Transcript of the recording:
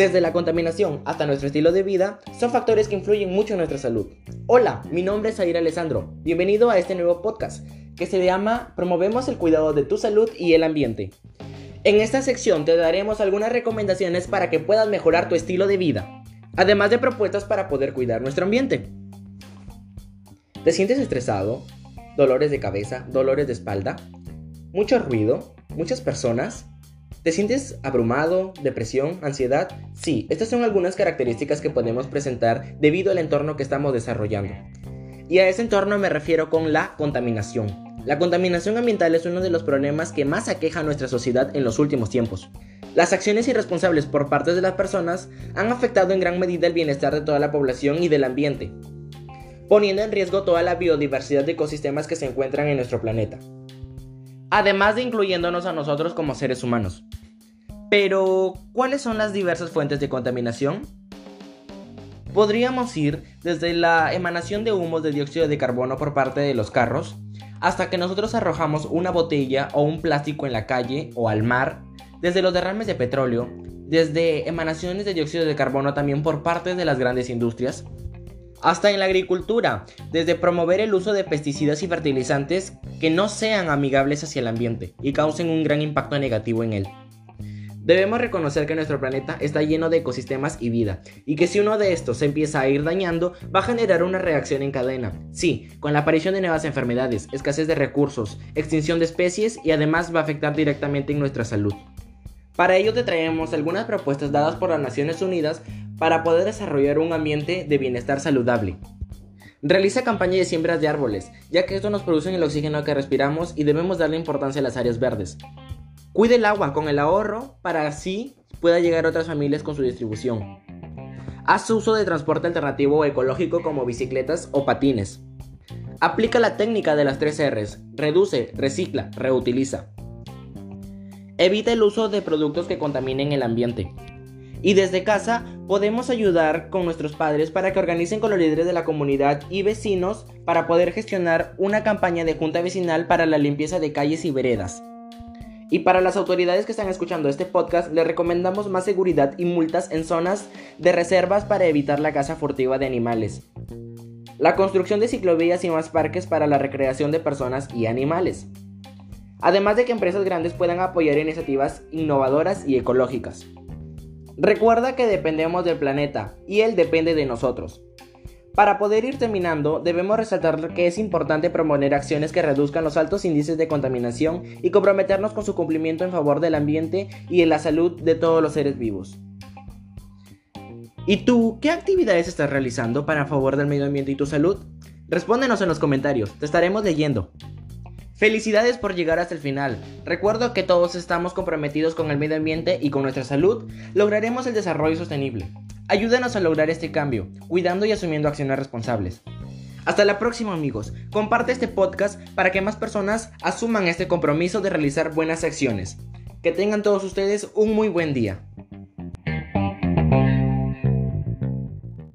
Desde la contaminación hasta nuestro estilo de vida, son factores que influyen mucho en nuestra salud. Hola, mi nombre es Aira Alessandro. Bienvenido a este nuevo podcast que se llama Promovemos el cuidado de tu salud y el ambiente. En esta sección te daremos algunas recomendaciones para que puedas mejorar tu estilo de vida, además de propuestas para poder cuidar nuestro ambiente. ¿Te sientes estresado? ¿Dolores de cabeza? ¿Dolores de espalda? ¿Mucho ruido? ¿Muchas personas? ¿Te sientes abrumado, depresión, ansiedad? Sí, estas son algunas características que podemos presentar debido al entorno que estamos desarrollando. Y a ese entorno me refiero con la contaminación. La contaminación ambiental es uno de los problemas que más aqueja a nuestra sociedad en los últimos tiempos. Las acciones irresponsables por parte de las personas han afectado en gran medida el bienestar de toda la población y del ambiente, poniendo en riesgo toda la biodiversidad de ecosistemas que se encuentran en nuestro planeta además de incluyéndonos a nosotros como seres humanos. Pero, ¿cuáles son las diversas fuentes de contaminación? Podríamos ir desde la emanación de humos de dióxido de carbono por parte de los carros, hasta que nosotros arrojamos una botella o un plástico en la calle o al mar, desde los derrames de petróleo, desde emanaciones de dióxido de carbono también por parte de las grandes industrias, hasta en la agricultura, desde promover el uso de pesticidas y fertilizantes que no sean amigables hacia el ambiente y causen un gran impacto negativo en él. Debemos reconocer que nuestro planeta está lleno de ecosistemas y vida, y que si uno de estos se empieza a ir dañando, va a generar una reacción en cadena. Sí, con la aparición de nuevas enfermedades, escasez de recursos, extinción de especies y además va a afectar directamente en nuestra salud. Para ello te traemos algunas propuestas dadas por las Naciones Unidas para poder desarrollar un ambiente de bienestar saludable. Realiza campaña de siembras de árboles, ya que esto nos produce el oxígeno que respiramos y debemos darle importancia a las áreas verdes. Cuide el agua con el ahorro para así pueda llegar a otras familias con su distribución. Haz uso de transporte alternativo o ecológico como bicicletas o patines. Aplica la técnica de las tres R's. Reduce, recicla, reutiliza. Evita el uso de productos que contaminen el ambiente. Y desde casa podemos ayudar con nuestros padres para que organicen con los líderes de la comunidad y vecinos para poder gestionar una campaña de junta vecinal para la limpieza de calles y veredas. Y para las autoridades que están escuchando este podcast, les recomendamos más seguridad y multas en zonas de reservas para evitar la caza furtiva de animales. La construcción de ciclovías y más parques para la recreación de personas y animales. Además de que empresas grandes puedan apoyar iniciativas innovadoras y ecológicas. Recuerda que dependemos del planeta y él depende de nosotros. Para poder ir terminando, debemos resaltar que es importante promover acciones que reduzcan los altos índices de contaminación y comprometernos con su cumplimiento en favor del ambiente y en la salud de todos los seres vivos. ¿Y tú qué actividades estás realizando para favor del medio ambiente y tu salud? Respóndenos en los comentarios, te estaremos leyendo. Felicidades por llegar hasta el final. Recuerdo que todos estamos comprometidos con el medio ambiente y con nuestra salud, lograremos el desarrollo sostenible. Ayúdanos a lograr este cambio, cuidando y asumiendo acciones responsables. Hasta la próxima amigos, comparte este podcast para que más personas asuman este compromiso de realizar buenas acciones. Que tengan todos ustedes un muy buen día.